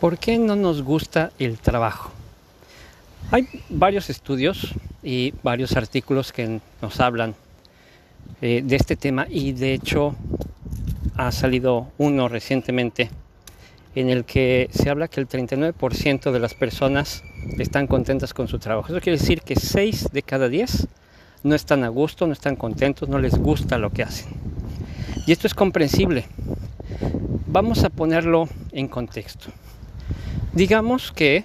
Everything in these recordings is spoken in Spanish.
¿Por qué no nos gusta el trabajo? Hay varios estudios y varios artículos que nos hablan eh, de este tema y de hecho ha salido uno recientemente en el que se habla que el 39% de las personas están contentas con su trabajo. Eso quiere decir que 6 de cada 10 no están a gusto, no están contentos, no les gusta lo que hacen. Y esto es comprensible. Vamos a ponerlo en contexto. Digamos que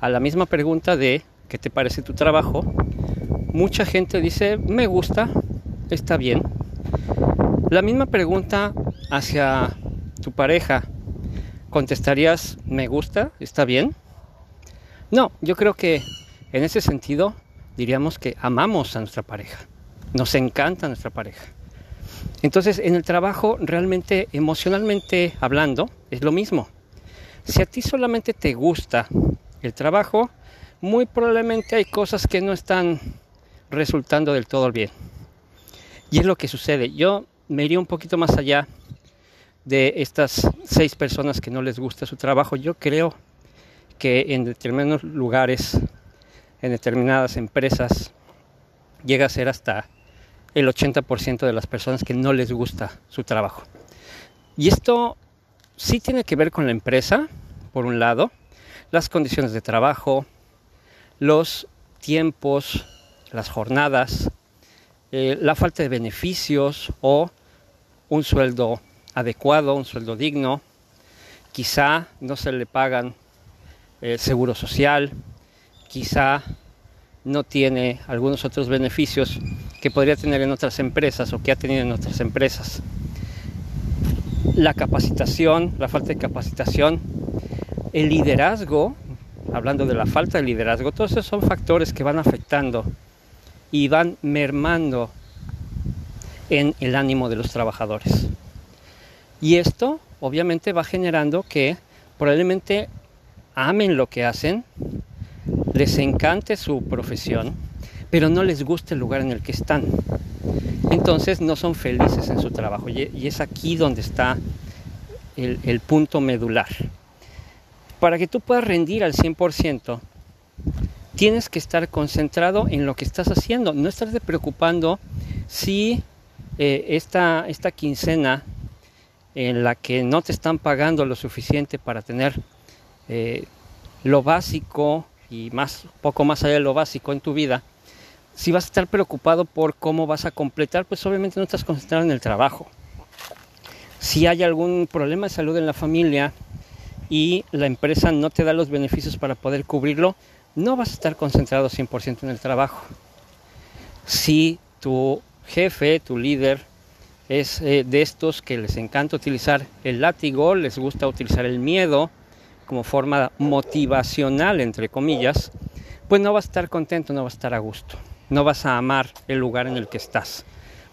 a la misma pregunta de ¿qué te parece tu trabajo? Mucha gente dice me gusta, está bien. La misma pregunta hacia tu pareja, ¿contestarías me gusta, está bien? No, yo creo que en ese sentido diríamos que amamos a nuestra pareja, nos encanta nuestra pareja. Entonces en el trabajo realmente emocionalmente hablando es lo mismo. Si a ti solamente te gusta el trabajo, muy probablemente hay cosas que no están resultando del todo bien. Y es lo que sucede. Yo me iría un poquito más allá de estas seis personas que no les gusta su trabajo. Yo creo que en determinados lugares, en determinadas empresas, llega a ser hasta el 80% de las personas que no les gusta su trabajo. Y esto sí tiene que ver con la empresa, por un lado, las condiciones de trabajo, los tiempos, las jornadas, eh, la falta de beneficios o un sueldo adecuado, un sueldo digno, quizá no se le pagan el seguro social, quizá no tiene algunos otros beneficios que podría tener en otras empresas o que ha tenido en otras empresas la capacitación, la falta de capacitación, el liderazgo, hablando de la falta de liderazgo, todos esos son factores que van afectando y van mermando en el ánimo de los trabajadores. Y esto obviamente va generando que probablemente amen lo que hacen, les encante su profesión, pero no les guste el lugar en el que están entonces no son felices en su trabajo. Y es aquí donde está el, punto medular. Para que tú puedas rendir al 100%, tienes que estar concentrado en lo que estás haciendo. No estás preocupando si eh, esta, esta quincena en la que no te están pagando lo suficiente para tener eh, lo básico y más poco más allá de lo básico en tu vida, si vas a estar preocupado por cómo vas a completar, pues obviamente no estás concentrado en el trabajo. Si hay algún problema de salud en la familia y la empresa no te da los beneficios para poder cubrirlo, no vas a estar concentrado 100% en el trabajo. Si tu jefe, tu líder, es eh, de estos que les encanta utilizar el látigo, les gusta utilizar el miedo como forma motivacional, entre comillas, pues no vas a estar contento, no vas a estar a gusto no vas a amar el lugar en el que estás.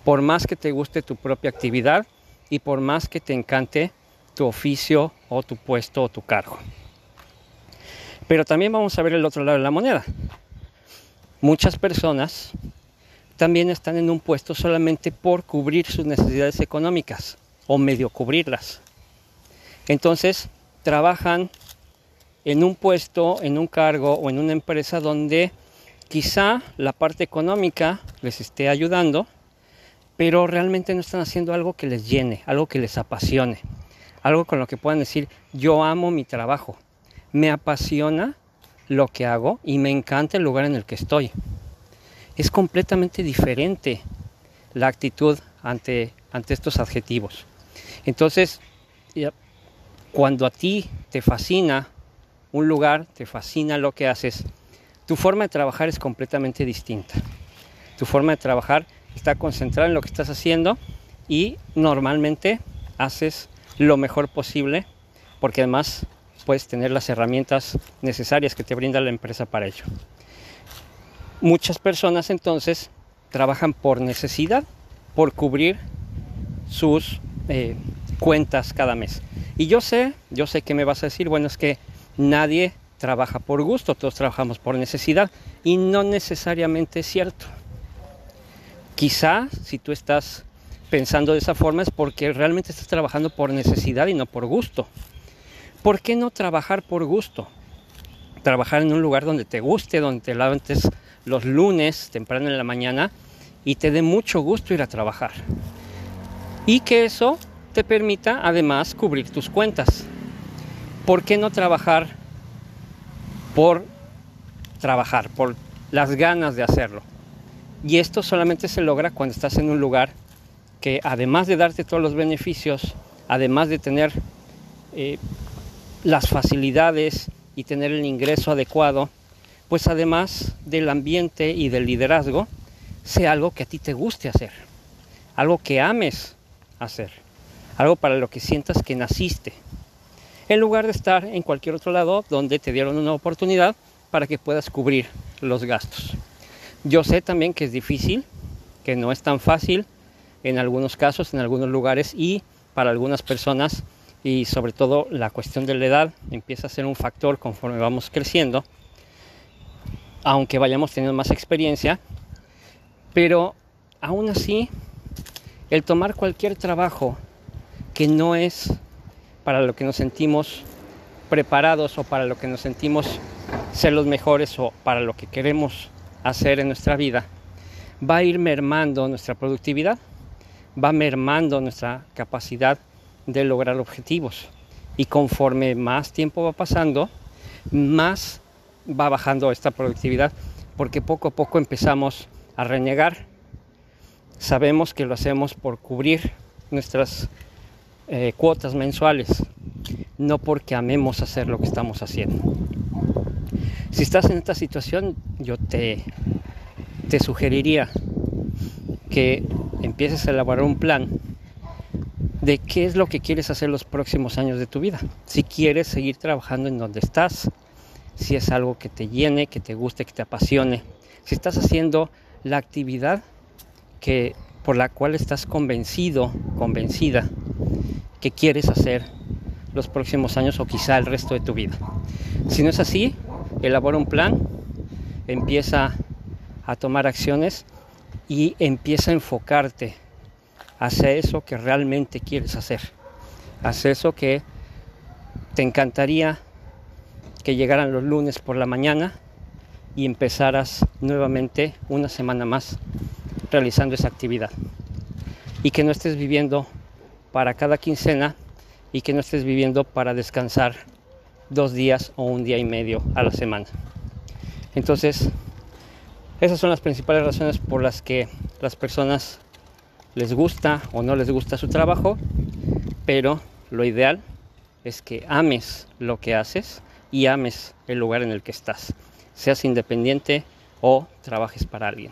Por más que te guste tu propia actividad y por más que te encante tu oficio o tu puesto o tu cargo. Pero también vamos a ver el otro lado de la moneda. Muchas personas también están en un puesto solamente por cubrir sus necesidades económicas o medio cubrirlas. Entonces trabajan en un puesto, en un cargo o en una empresa donde Quizá la parte económica les esté ayudando, pero realmente no están haciendo algo que les llene, algo que les apasione, algo con lo que puedan decir, yo amo mi trabajo, me apasiona lo que hago y me encanta el lugar en el que estoy. es completamente diferente la actitud ante, ante estos adjetivos. Entonces, cuando a ti te fascina un lugar, te fascina lo que haces, tu forma de trabajar es completamente distinta. Tu forma de trabajar está concentrada en lo que estás haciendo y normalmente haces lo mejor posible porque además puedes tener las herramientas necesarias que te brinda la empresa para ello. Muchas personas entonces trabajan por necesidad, por cubrir sus eh, cuentas cada mes. Y yo sé, yo sé que me vas a decir, bueno, es que nadie trabaja por gusto, todos trabajamos por necesidad y no necesariamente es cierto. Quizá si tú estás pensando de esa forma es porque realmente estás trabajando por necesidad y no por gusto. ¿Por qué no trabajar por gusto? Trabajar en un lugar donde te guste, donde te levantes los lunes temprano en la mañana y te dé mucho gusto ir a trabajar. Y que eso te permita además cubrir tus cuentas. ¿Por qué no trabajar por trabajar, por las ganas de hacerlo? Y esto solamente se logra cuando estás en un lugar que además de darte todos los beneficios, además de tener eh, las facilidades y tener el ingreso adecuado, pues además del ambiente y del liderazgo, sea algo que a ti te guste hacer, algo que ames hacer, algo para lo que sientas que naciste, en lugar de estar en cualquier otro lado donde te dieron una oportunidad para que puedas cubrir los gastos. Yo sé también que es difícil, que no es tan fácil en algunos casos, en algunos lugares y para algunas personas y sobre todo la cuestión de la edad empieza a ser un factor conforme vamos creciendo, aunque vayamos teniendo más experiencia, pero aún así el tomar cualquier trabajo que no es para lo que nos sentimos preparados o para lo que nos sentimos ser los mejores o para lo que queremos hacer en nuestra vida, va a ir mermando nuestra productividad, va mermando nuestra capacidad de lograr objetivos. Y conforme más tiempo va pasando, más va bajando esta productividad, porque poco a poco empezamos a renegar. Sabemos que lo hacemos por cubrir nuestras eh, cuotas mensuales, no porque amemos hacer lo que estamos haciendo. Si estás en esta situación, yo te, te sugeriría que empieces a elaborar un plan de qué es lo que quieres hacer los próximos años de tu vida. Si quieres seguir trabajando en donde estás, si es algo que te llene, que te guste, que te apasione, si estás haciendo la actividad que por la cual estás convencido, convencida que quieres hacer los próximos años o quizá el resto de tu vida. Si no es así, elabora un plan, empieza a tomar acciones y empieza a enfocarte hacia eso que realmente quieres hacer, hacia eso que te encantaría que llegaran los lunes por la mañana y empezaras nuevamente una semana más realizando esa actividad. Y que no estés viviendo para cada quincena y que no estés viviendo para descansar dos días o un día y medio a la semana. Entonces, esas son las principales razones por las que las personas les gusta o no les gusta su trabajo, pero lo ideal es que ames lo que haces y ames el lugar en el que estás, seas independiente o trabajes para alguien.